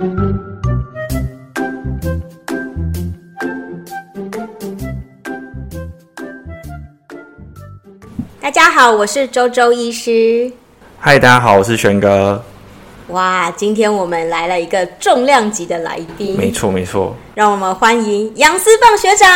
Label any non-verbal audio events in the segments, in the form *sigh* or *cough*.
大家好，我是周周医师。嗨，大家好，我是璇哥。哇，今天我们来了一个重量级的来宾。没错，没错。让我们欢迎杨思棒学长。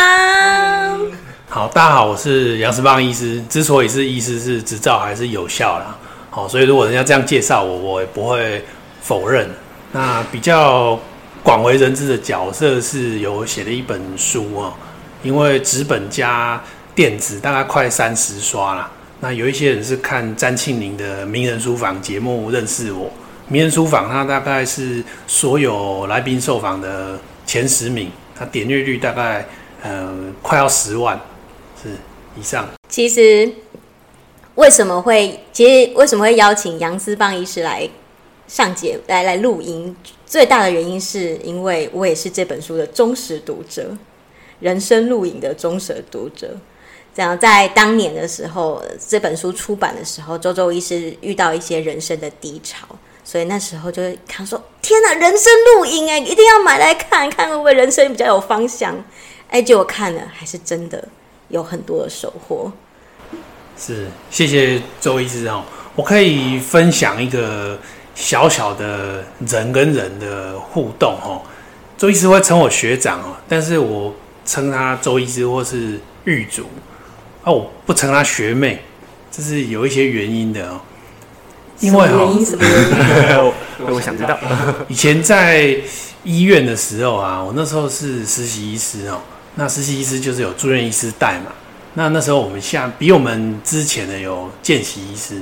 好，大家好，我是杨思棒医师。之所以是医师，是执照还是有效啦。好，所以如果人家这样介绍我，我也不会否认。那比较广为人知的角色是有写了一本书哦，因为纸本加电子大概快三十刷了。那有一些人是看詹庆龄的名人书房节目认识我。名人书房它大概是所有来宾受访的前十名，它点阅率大概呃快要十万是以上。其实为什么会其实为什么会邀请杨思棒医师来？上节来来录音，最大的原因是因为我也是这本书的忠实读者，人生录影的忠实读者。这样在当年的时候，这本书出版的时候，周周医师遇到一些人生的低潮，所以那时候就会看说：“天哪，人生录影哎，一定要买来看看，会不会人生比较有方向？”哎，结果看了，还是真的有很多的收获。是，谢谢周医师哦，我可以分享一个。小小的人跟人的互动，哦，周医师会称我学长哦，但是我称他周医师或是玉主，啊，我不称他学妹，这是有一些原因的哦。因为哦，*laughs* 我想知道，*laughs* 以前在医院的时候啊，我那时候是实习医师哦，那实习医师就是有住院医师带嘛，那那时候我们下比我们之前的有见习医师。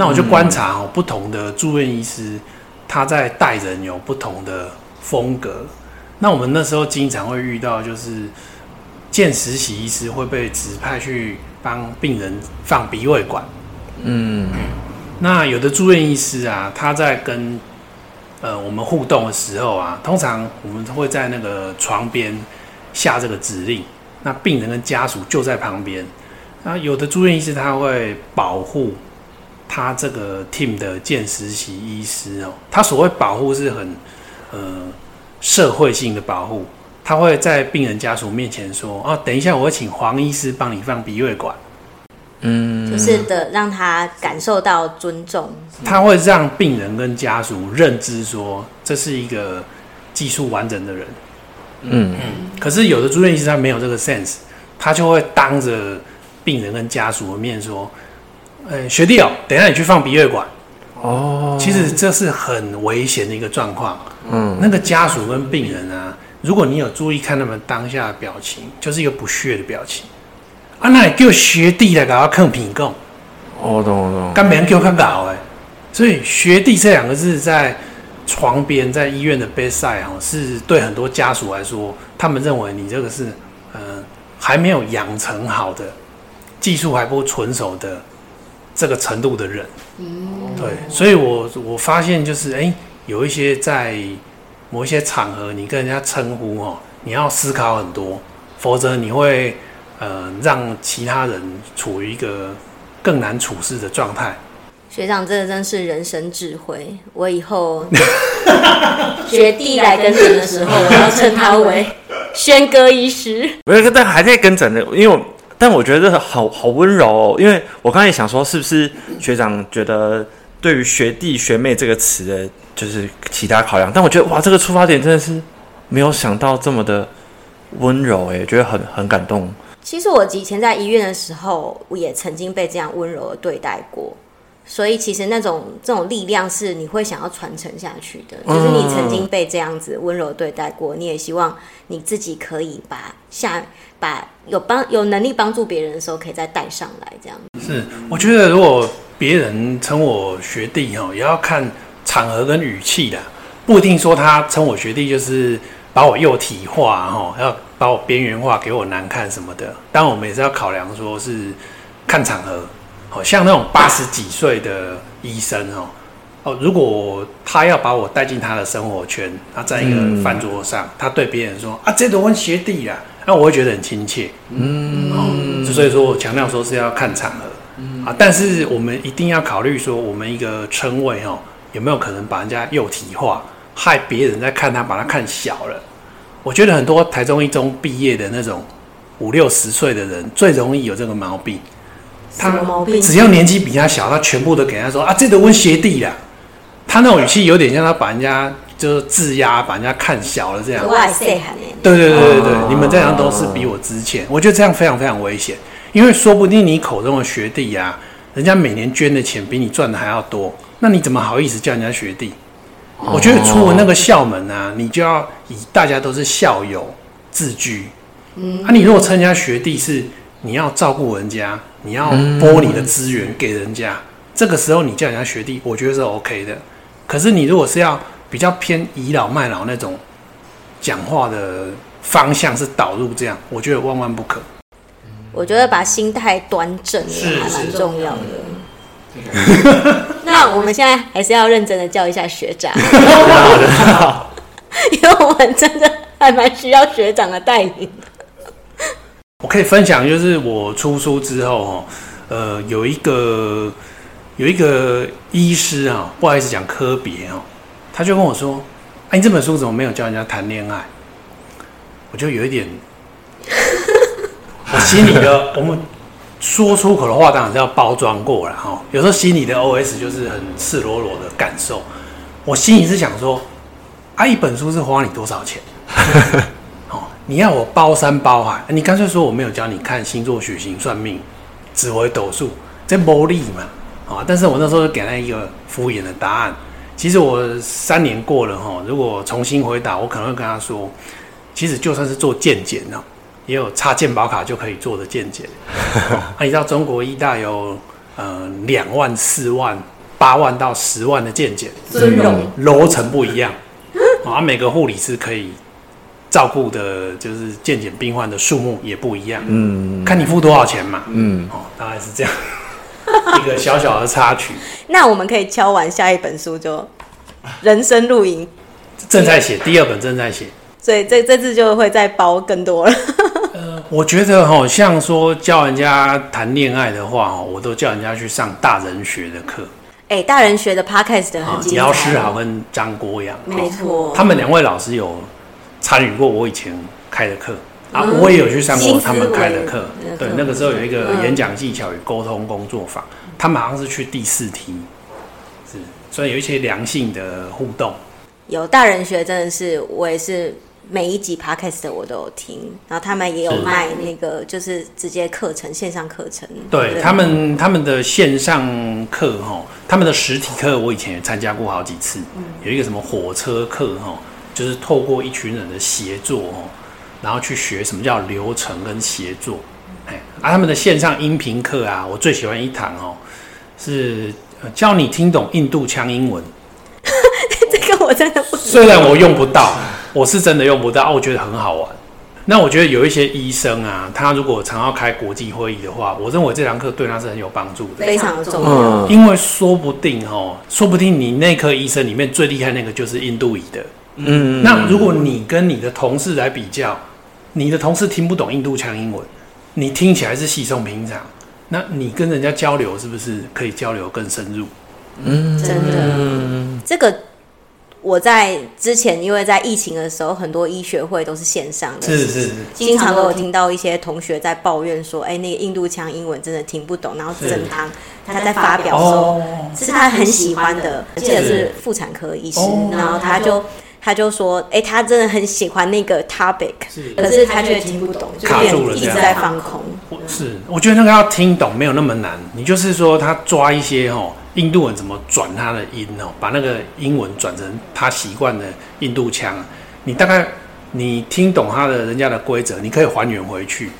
那我就观察哦，不同的住院医师，他在带人有不同的风格。那我们那时候经常会遇到，就是见实习医师会被指派去帮病人放鼻胃管。嗯，那有的住院医师啊，他在跟呃我们互动的时候啊，通常我们会在那个床边下这个指令，那病人跟家属就在旁边。那有的住院医师他会保护。他这个 team 的见实习医师哦，他所谓保护是很呃社会性的保护，他会在病人家属面前说：“哦，等一下，我会请黄医师帮你放鼻胃管。”嗯，就是的，让他感受到尊重。他会让病人跟家属认知说，这是一个技术完整的人。嗯嗯。可是有的住院医师他没有这个 sense，他就会当着病人跟家属的面说。欸、学弟哦，等一下你去放鼻胃管哦。其实这是很危险的一个状况。嗯，那个家属跟病人啊，如果你有注意看他们当下的表情，就是一个不屑的表情。啊，那你叫学弟来给他看品供。哦，懂我懂。干别人给我看搞哎。所以学弟这两个字在床边，在医院的 bedside 哦，是对很多家属来说，他们认为你这个是嗯、呃、还没有养成好的技术还不纯熟的。这个程度的人，嗯，对，所以我我发现就是，哎，有一些在某一些场合，你跟人家称呼哦，你要思考很多，否则你会呃让其他人处于一个更难处事的状态。学长，这真是人生智慧。我以后 *laughs* 学弟来跟诊的时候，我要称他为 *laughs* 轩哥医师。没有，但还在跟诊的，因为我。但我觉得好好温柔哦，因为我刚才也想说，是不是学长觉得对于学弟学妹这个词的，就是其他考量？但我觉得哇，这个出发点真的是没有想到这么的温柔诶，觉得很很感动。其实我以前在医院的时候，我也曾经被这样温柔的对待过。所以其实那种这种力量是你会想要传承下去的，就是你曾经被这样子温柔对待过，你也希望你自己可以把下把有帮有能力帮助别人的时候，可以再带上来这样。是，我觉得如果别人称我学弟哈，也要看场合跟语气的，不一定说他称我学弟就是把我幼体化哈，要把我边缘化，给我难看什么的。当然我们也是要考量说是看场合。好像那种八十几岁的医生哦，哦，如果他要把我带进他的生活圈，他在一个饭桌上，他对别人说啊，这都问学弟啊，那我会觉得很亲切。嗯，哦，所以说我强调说是要看场合，嗯啊，但是我们一定要考虑说，我们一个称谓哦，有没有可能把人家幼体化，害别人在看他，把他看小了。我觉得很多台中一中毕业的那种五六十岁的人，最容易有这个毛病。什么毛病？只要年纪比他小，他全部都给他说啊，这个问学弟啦。他那种语气有点像他把人家就是自压，把人家看小了这样。对对对对对，你们这样都是比我值钱。我觉得这样非常非常危险，因为说不定你口中的学弟呀、啊，人家每年捐的钱比你赚的还要多，那你怎么好意思叫人家学弟？我觉得出了那个校门啊，你就要以大家都是校友自居。嗯，啊，你如果称人家学弟是你要照顾人家，你要拨你的资源给人家，这个时候你叫人家学弟，我觉得是 OK 的。可是你如果是要比较偏倚老卖老那种讲话的方向是导入这样，我觉得万万不可。我觉得把心态端正也还蛮重要的。*laughs* 那我们现在还是要认真的叫一下学长，*laughs* *laughs* 因为我们真的还蛮需要学长的带领。我可以分享，就是我出书之后，哦，呃，有一个有一个医师啊，不好意思讲科别哦，他就跟我说：“哎，你这本书怎么没有教人家谈恋爱？”我就有一点，我心里的我们。说出口的话当然是要包装过了哈，有时候心里的 OS 就是很赤裸裸的感受。我心里是想说，啊，一本书是花你多少钱？*laughs* 哦，你要我包山包海，你干脆说我没有教你看星座、血型、算命、紫微斗数，这魔力嘛？啊，但是我那时候就给他一个敷衍的答案。其实我三年过了哈，如果重新回答，我可能会跟他说，其实就算是做健检呢。也有插健保卡就可以做的健检，*laughs* 啊，你知道中国医大有呃两万、四万、八万到十万的健检，尊荣楼层不一样，啊，每个护理师可以照顾的，就是健检病患的数目也不一样，嗯，看你付多少钱嘛，嗯，哦，大概是这样，*laughs* 一个小小的插曲。*laughs* 那我们可以敲完下一本书就人生露营，正在写，第二本正在写，所以这这次就会再包更多了。*laughs* 呃我觉得好像说教人家谈恋爱的话，我都叫人家去上大人学的课。哎、欸，大人学的 Podcast 很精彩。姚诗豪跟张国阳，没错，他们两位老师有参与过我以前开的课、嗯、啊，我也有去上过他们开的课。对，那个时候有一个演讲技巧与沟通工作坊，嗯、他们好像是去第四梯，是，所以有一些良性的互动。有大人学真的是，我也是。每一集 podcast 的我都有听，然后他们也有卖那个，就是直接课程线上课程。对，对他们，他们的线上课哈，他们的实体课我以前也参加过好几次。嗯，有一个什么火车课哈，就是透过一群人的协作哦，然后去学什么叫流程跟协作。哎，啊，他们的线上音频课啊，我最喜欢一堂哦，是教你听懂印度腔英文。*laughs* 这个我真的不，虽然我用不到。我是真的用不到，我觉得很好玩。那我觉得有一些医生啊，他如果常要开国际会议的话，我认为这堂课对他是很有帮助的，非常重要。因为说不定哦，说不定你内科医生里面最厉害那个就是印度裔的。嗯，那如果你跟你的同事来比较，你的同事听不懂印度腔英文，你听起来是稀松平常，那你跟人家交流是不是可以交流更深入？嗯，真的，这个。我在之前，因为在疫情的时候，很多医学会都是线上的，是是是，经常都有听到一些同学在抱怨说：“哎，那个印度腔英文真的听不懂。”然后整堂他在发表的时候，是他很喜欢的，我记得是妇产科医师，然后他就他就说：“哎，他真的很喜欢那个 topic，可是他却听不懂，卡住了，一直在放空。”是，我觉得那个要听懂没有那么难，你就是说他抓一些哦。印度人怎么转他的音哦？把那个英文转成他习惯的印度腔，你大概你听懂他的人家的规则，你可以还原回去。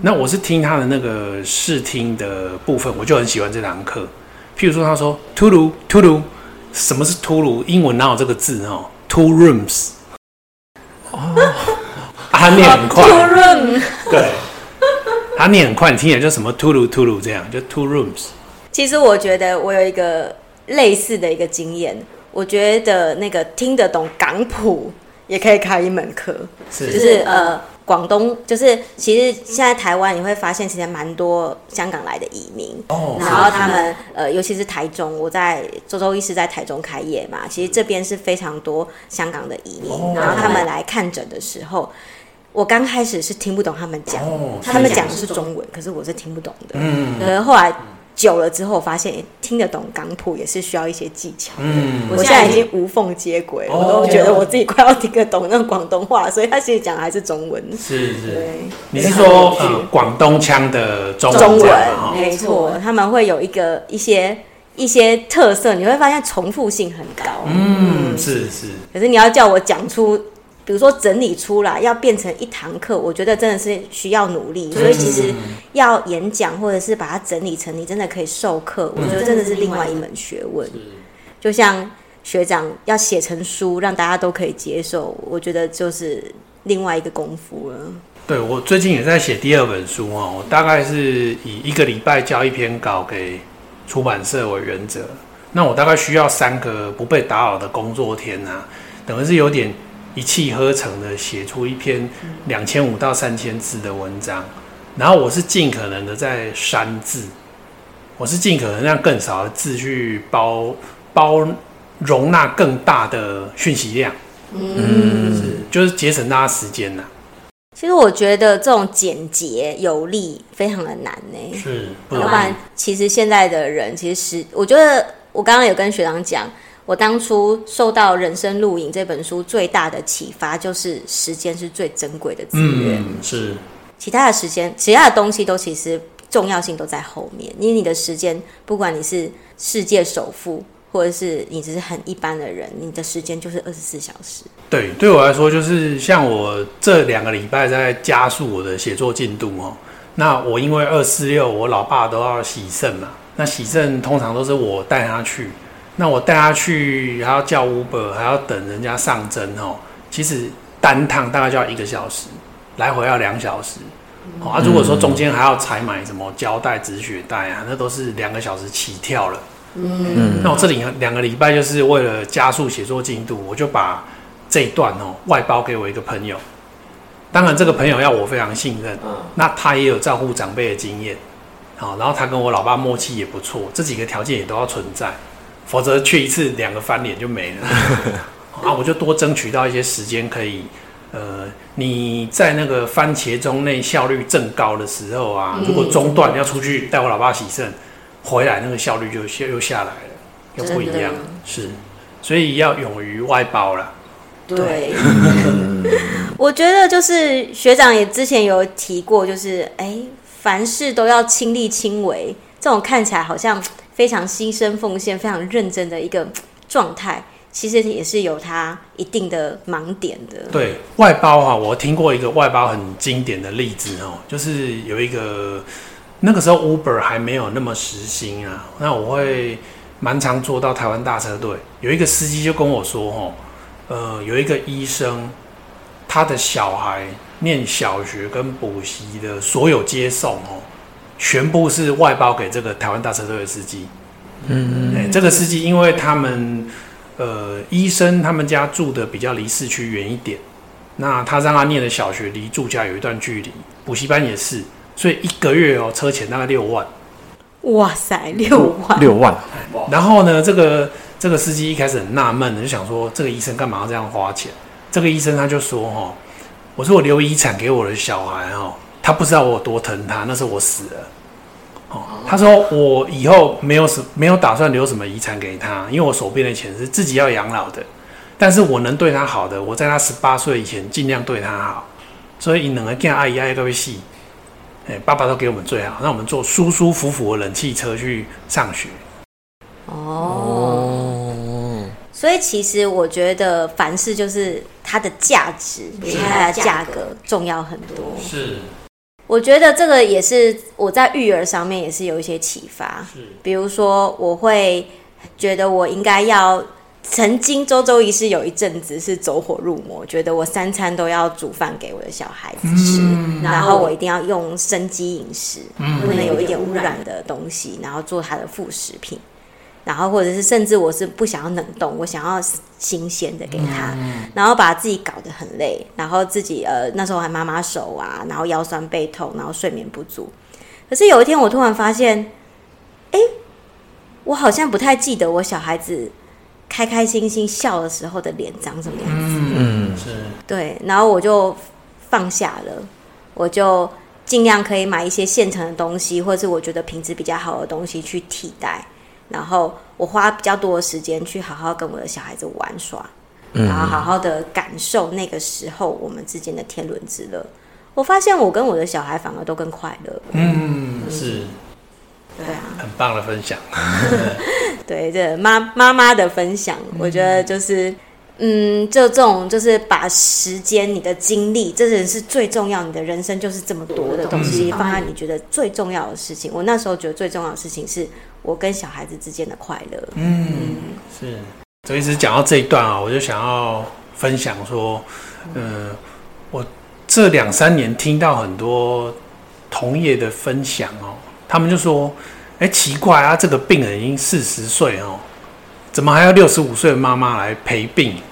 那我是听他的那个试听的部分，我就很喜欢这堂课。譬如说，他说 “Tulu Tulu”，什么是 Tulu？英文哪有这个字哦？Two rooms。哦，他念很快。Two rooms。对，他念很快，你听起来就什么 Tulu Tulu 这样，就 Two rooms。其实我觉得我有一个类似的一个经验，我觉得那个听得懂港普也可以开一门课，是就是呃，广东就是，其实现在台湾你会发现，其实蛮多香港来的移民，哦，然后他们呃，尤其是台中，我在周周医师在台中开业嘛，其实这边是非常多香港的移民，哦、然后他们来看诊的时候，我刚开始是听不懂他们讲，哦、他们讲的是中文，可是我是听不懂的，嗯，可是后来。久了之后，发现听得懂港普也是需要一些技巧。嗯，我现在已经无缝接轨，我都觉得我自己快要听得懂那种广东话，所以他其实讲的还是中文。是是，你是说呃广东腔的中文？中文没错，他们会有一个一些一些特色，你会发现重复性很高。嗯，是是。可是你要叫我讲出。比如说整理出来要变成一堂课，我觉得真的是需要努力。所以其实要演讲或者是把它整理成你真的可以授课，我觉得真的是另外一门学问。就像学长要写成书让大家都可以接受，我觉得就是另外一个功夫了。对，我最近也在写第二本书哦，我大概是以一个礼拜交一篇稿给出版社为原则。那我大概需要三个不被打扰的工作天啊，等于是有点。一气呵成的写出一篇两千五到三千字的文章，然后我是尽可能的在删字，我是尽可能让更少的字去包包容纳更大的讯息量，嗯，是就是节省大家时间呐。其实我觉得这种简洁有力非常的难呢，是，要不然其实现在的人其实我觉得我刚刚有跟学长讲。我当初受到《人生录影》这本书最大的启发，就是时间是最珍贵的资源。嗯，是。其他的时间，其他的东西都其实重要性都在后面。因为你的时间，不管你是世界首富，或者是你只是很一般的人，你的时间就是二十四小时。对，对我来说，就是像我这两个礼拜在加速我的写作进度哦。那我因为二四六，我老爸都要洗肾嘛，那洗肾通常都是我带他去。那我带他去，还要叫 Uber，还要等人家上针哦。其实单趟大概就要一个小时，来回要两小时。哦、啊，如果说中间还要采买什么胶带、止血带啊，那都是两个小时起跳了。嗯，那我这里两个礼拜就是为了加速写作进度，我就把这一段哦外包给我一个朋友。当然，这个朋友要我非常信任，那他也有照顾长辈的经验。好，然后他跟我老爸默契也不错，这几个条件也都要存在。否则去一次两个翻脸就没了 *laughs* 啊！我就多争取到一些时间，可以呃，你在那个番茄钟内效率正高的时候啊，如果中断要出去带我老爸洗肾，回来那个效率就又下来了，又不一样。是，所以要勇于外包了。对，*laughs* 我觉得就是学长也之前有提过，就是哎、欸，凡事都要亲力亲为，这种看起来好像。非常牺牲奉献、非常认真的一个 *tsk* 状态，其实也是有它一定的盲点的。对外包哈，我听过一个外包很经典的例子哦，就是有一个那个时候 Uber 还没有那么时兴啊，那我会蛮常坐到台湾大车队，有一个司机就跟我说哦，呃，有一个医生，他的小孩念小学跟补习的所有接送哦。全部是外包给这个台湾大车队的司机。嗯，嗯，这个司机因为他们呃医生他们家住的比较离市区远一点，那他让他念的小学离住家有一段距离，补习班也是，所以一个月哦车钱大概六万。哇塞，六万！六万。然后呢，这个这个司机一开始很纳闷的，就想说这个医生干嘛要这样花钱？这个医生他就说哦，我说我留遗产给我的小孩哦。他不知道我有多疼他，那时候我死了。哦，他说我以后没有什没有打算留什么遗产给他，因为我手边的钱是自己要养老的。但是我能对他好的，我在他十八岁以前尽量对他好。所以两个跟阿姨阿姨都会戏，哎，爸爸都给我们最好，让我们坐舒舒服服的冷气车去上学。哦，所以其实我觉得凡事就是它的价值比它的价格重要很多。是。我觉得这个也是我在育儿上面也是有一些启发，是，比如说我会觉得我应该要，曾经周周医师有一阵子是走火入魔，觉得我三餐都要煮饭给我的小孩子吃，嗯、然后我一定要用生机饮食，嗯、不能有一点污染的东西，然后做他的副食品。然后或者是甚至我是不想要冷冻，我想要新鲜的给他，然后把自己搞得很累，然后自己呃那时候还妈妈手啊，然后腰酸背痛，然后睡眠不足。可是有一天我突然发现，哎，我好像不太记得我小孩子开开心心笑的时候的脸长什么样子。嗯，是对，然后我就放下了，我就尽量可以买一些现成的东西，或者是我觉得品质比较好的东西去替代。然后我花比较多的时间去好好跟我的小孩子玩耍，嗯、然后好好的感受那个时候我们之间的天伦之乐。我发现我跟我的小孩反而都更快乐。嗯，是，对啊，很棒的分享。*laughs* 对，这妈妈妈的分享，我觉得就是，嗯，就这种就是把时间、你的精力，这人是最重要。你的人生就是这么多的东西，放在你觉得最重要的事情。我那时候觉得最重要的事情是。我跟小孩子之间的快乐，嗯，是。所以，一直讲到这一段啊，我就想要分享说，嗯、呃，我这两三年听到很多同业的分享哦，他们就说，哎，奇怪啊，这个病人已经四十岁哦，怎么还要六十五岁的妈妈来陪病？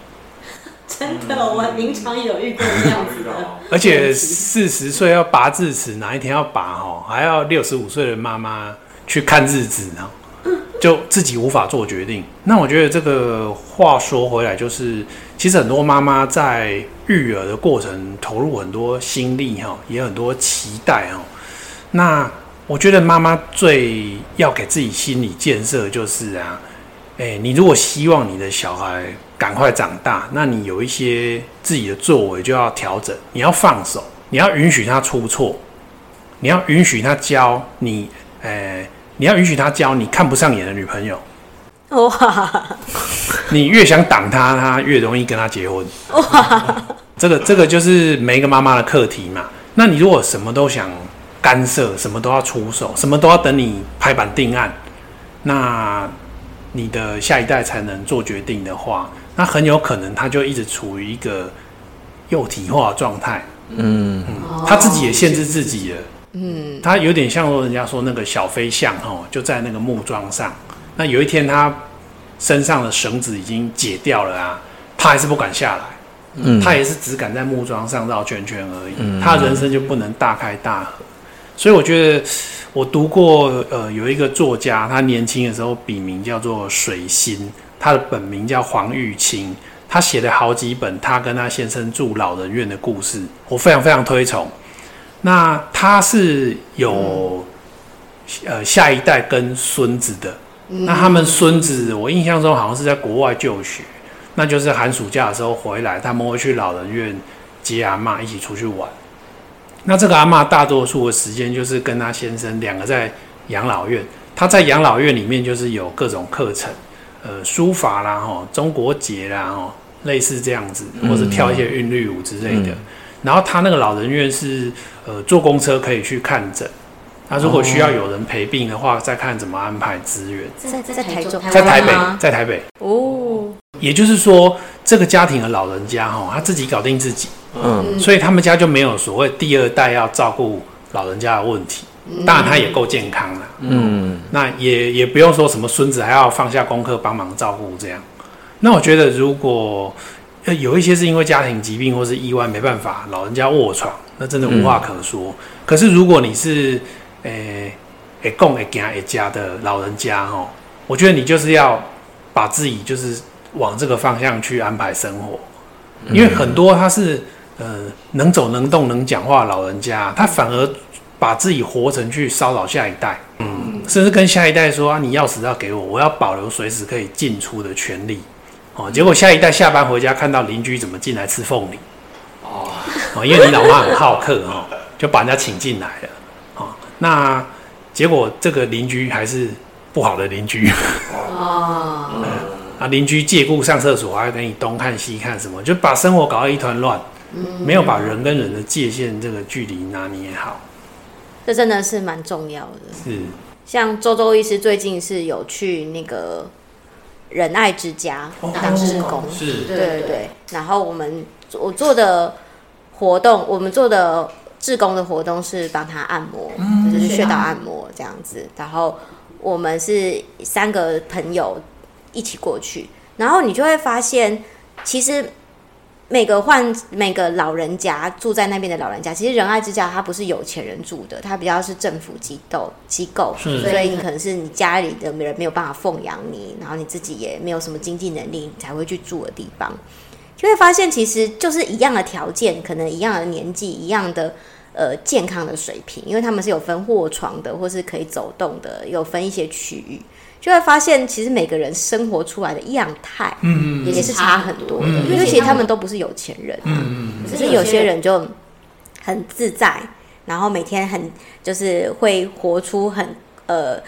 真的，我临床有遇过这样子的。而且四十岁要拔智齿，哪一天要拔哦，还要六十五岁的妈妈。去看日子呢，就自己无法做决定。那我觉得这个话说回来，就是其实很多妈妈在育儿的过程投入很多心力哈，也很多期待哈。那我觉得妈妈最要给自己心理建设就是啊，诶，你如果希望你的小孩赶快长大，那你有一些自己的作为就要调整，你要放手，你要允许他出错，你要允许他教你，诶。你要允许他交你看不上眼的女朋友，哇！你越想挡他，他越容易跟他结婚，哇！这个这个就是每一个妈妈的课题嘛。那你如果什么都想干涉，什么都要出手，什么都要等你拍板定案，那你的下一代才能做决定的话，那很有可能他就一直处于一个幼体化的状态，嗯，嗯，他自己也限制自己了。嗯，他有点像说人家说那个小飞象哦，就在那个木桩上。那有一天他身上的绳子已经解掉了啊，他还是不敢下来。嗯，他也是只敢在木桩上绕圈圈而已。嗯，他人生就不能大开大合。所以我觉得我读过呃有一个作家，他年轻的时候笔名叫做水心，他的本名叫黄玉清。他写了好几本他跟他先生住老人院的故事，我非常非常推崇。那他是有呃下一代跟孙子的，那他们孙子我印象中好像是在国外就学，那就是寒暑假的时候回来，他们会去老人院接阿嬷一起出去玩。那这个阿嬷大多数的时间就是跟他先生两个在养老院，他在养老院里面就是有各种课程，呃书法啦吼，中国结啦吼，类似这样子，或是跳一些韵律舞之类的。然后他那个老人院是，呃，坐公车可以去看诊。那如果需要有人陪病的话，再看怎么安排资源。在在台中，在台北，在台北。哦。也就是说，这个家庭的老人家哈，他自己搞定自己。嗯。所以他们家就没有所谓第二代要照顾老人家的问题。当然他也够健康了。嗯。那也也不用说什么孙子还要放下功课帮忙照顾这样。那我觉得如果。有一些是因为家庭疾病或是意外没办法，老人家卧床，那真的无话可说。嗯、可是如果你是诶诶共诶家一家的老人家哦，我觉得你就是要把自己就是往这个方向去安排生活，因为很多他是呃能走能动能讲话的老人家，他反而把自己活成去骚扰下一代，嗯，甚至跟下一代说啊，你钥匙要给我，我要保留随时可以进出的权利。哦，结果下一代下班回家看到邻居怎么进来吃凤梨，哦，因为你老妈很好客哦，就把人家请进来了，哦，那结果这个邻居还是不好的邻居，哦，*laughs* 啊，邻居借故上厕所还跟你东看西看什么，就把生活搞得一团乱，没有把人跟人的界限这个距离拿捏好，这真的是蛮重要的。是，像周周医师最近是有去那个。仁爱之家当志工，是，对对对。然后我们我做的活动，我们做的志工的活动是帮他按摩，就是穴道按摩这样子。然后我们是三个朋友一起过去，然后你就会发现，其实。每个患每个老人家住在那边的老人家，其实仁爱之家它不是有钱人住的，它比较是政府机构机构，所以你可能是你家里的人没有办法奉养你，然后你自己也没有什么经济能力，你才会去住的地方，就会发现其实就是一样的条件，可能一样的年纪，一样的呃健康的水平，因为他们是有分卧床的，或是可以走动的，有分一些区域。就会发现，其实每个人生活出来的样态，嗯，也是差很多的。嗯、因为其实他们都不是有钱人，嗯，只是有些人就很自在，然后每天很就是会活出很呃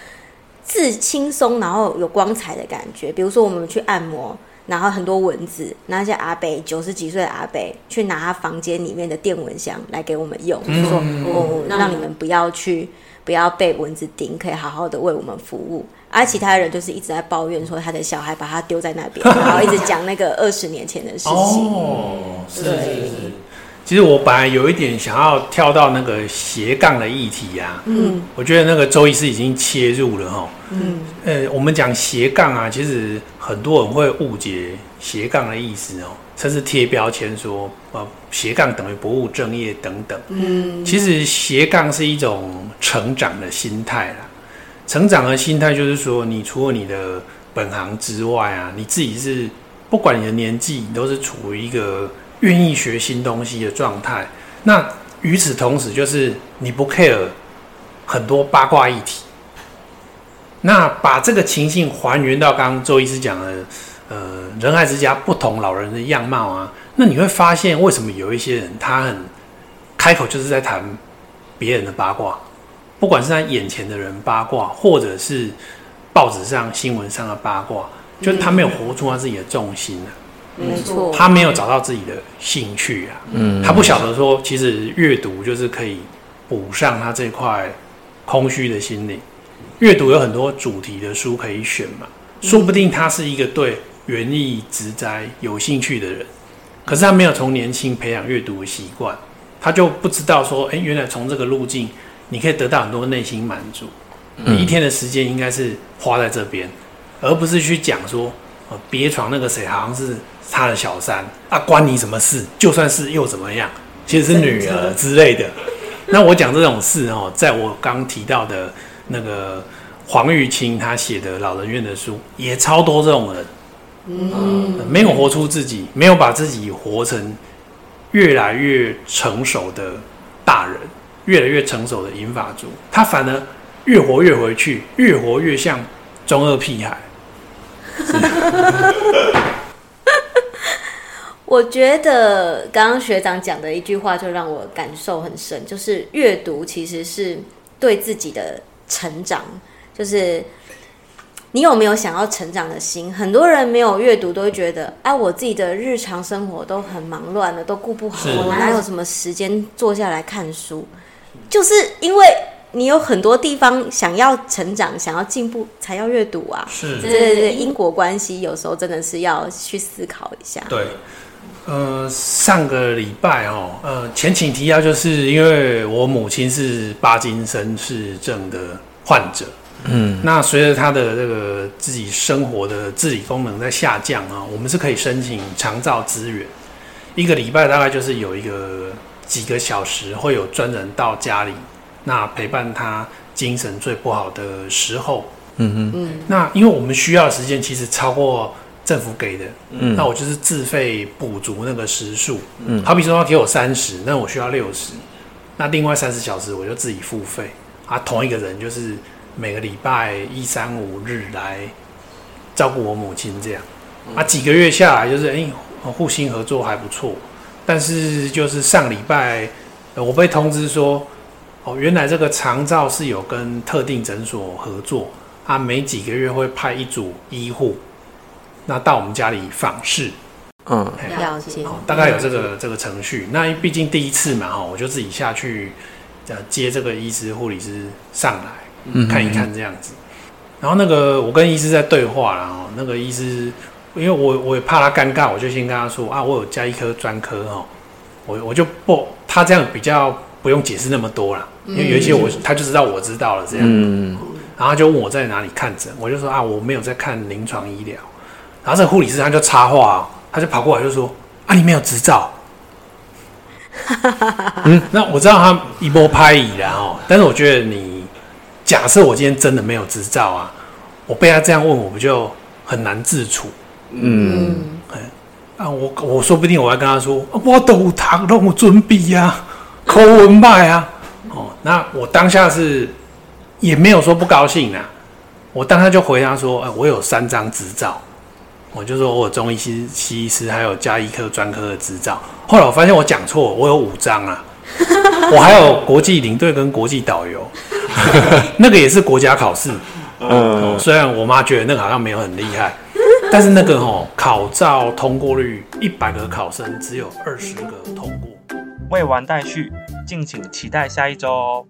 自轻松，然后有光彩的感觉。比如说我们去按摩，然后很多蚊子，那些阿北九十几岁的阿北去拿他房间里面的电蚊香来给我们用，嗯、说哦，让你们不要去。不要被蚊子叮，可以好好的为我们服务。而其他人就是一直在抱怨说他的小孩把他丢在那边，*laughs* 然后一直讲那个二十年前的事情。哦，是是是。其实我本来有一点想要跳到那个斜杠的议题啊。嗯。我觉得那个周医师已经切入了哈。嗯。呃，我们讲斜杠啊，其实很多人会误解斜杠的意思哦。甚至贴标签说，呃，斜杠等于不务正业等等。嗯，其实斜杠是一种成长的心态啦。成长的心态就是说，你除了你的本行之外啊，你自己是不管你的年纪，你都是处于一个愿意学新东西的状态。那与此同时，就是你不 care 很多八卦议题。那把这个情境还原到刚刚周医师讲的。呃，仁爱之家不同老人的样貌啊，那你会发现为什么有一些人他很开口就是在谈别人的八卦，不管是他眼前的人八卦，或者是报纸上新闻上的八卦，就是他没有活出他自己的重心啊，没错，他没有找到自己的兴趣啊，嗯，他不晓得说其实阅读就是可以补上他这块空虚的心灵，阅读有很多主题的书可以选嘛，说不定他是一个对。园艺植栽有兴趣的人，可是他没有从年轻培养阅读的习惯，他就不知道说，哎，原来从这个路径，你可以得到很多内心满足。你一天的时间应该是花在这边，而不是去讲说，呃，别床那个谁好像是他的小三啊，关你什么事？就算是又怎么样？其实是女儿之类的。那我讲这种事哦，在我刚提到的那个黄玉清他写的老人院的书，也超多这种人。嗯，没有活出自己，没有把自己活成越来越成熟的大人，越来越成熟的银发族，他反而越活越回去，越活越像中二屁孩。*laughs* 我觉得刚刚学长讲的一句话就让我感受很深，就是阅读其实是对自己的成长，就是。你有没有想要成长的心？很多人没有阅读，都会觉得啊，我自己的日常生活都很忙乱了，都顾不好，我哪有什么时间坐下来看书？就是因为你有很多地方想要成长、想要进步，才要阅读啊。是，对对对，因果关系有时候真的是要去思考一下。对，呃，上个礼拜哦，呃，前情提要就是因为我母亲是巴金森氏症的患者。嗯，那随着他的这个自己生活的自理功能在下降啊，我们是可以申请长照资源，一个礼拜大概就是有一个几个小时会有专人到家里，那陪伴他精神最不好的时候。嗯嗯嗯，那因为我们需要的时间其实超过政府给的，嗯，那我就是自费补足那个时数。嗯，好比说他给我三十，那我需要六十，那另外三十小时我就自己付费。啊，同一个人就是。每个礼拜一、三、五日来照顾我母亲，这样啊，几个月下来就是哎，互信合作还不错。但是就是上礼拜，我被通知说，哦，原来这个长照是有跟特定诊所合作，他，每几个月会派一组医护，那到我们家里访视。嗯，了解。大概有这个这个程序。那毕竟第一次嘛，哈，我就自己下去接这个医师、护理师上来。嗯，看一看这样子，然后那个我跟医师在对话，然后那个医师，因为我我也怕他尴尬，我就先跟他说啊，我有加一科专科哈，我我就不他这样比较不用解释那么多了，因为有一些我他就知道我知道了这样，嗯，然然后就问我在哪里看诊，我就说啊，我没有在看临床医疗。然后这个护理师他就插话，他就跑过来就说啊，你没有执照。嗯，*laughs* 那我知道他一波拍椅了哦，但是我觉得你假设我今天真的没有执照啊，我被他这样问，我不就很难自处？嗯，啊，我我说不定我要跟他说，我都有读，都有准备啊，口文派啊，哦，那我当下是也没有说不高兴啊，我当下就回答说，哎，我有三张执照。我就说，我有中医师、西医师，还有加医科专科的执照。后来我发现我讲错，我有五张啊，*laughs* 我还有国际领队跟国际导游，*laughs* 那个也是国家考试。嗯，虽然我妈觉得那个好像没有很厉害，但是那个吼考照通过率，一百个考生只有二十个通过。未完待续，敬请期待下一周哦。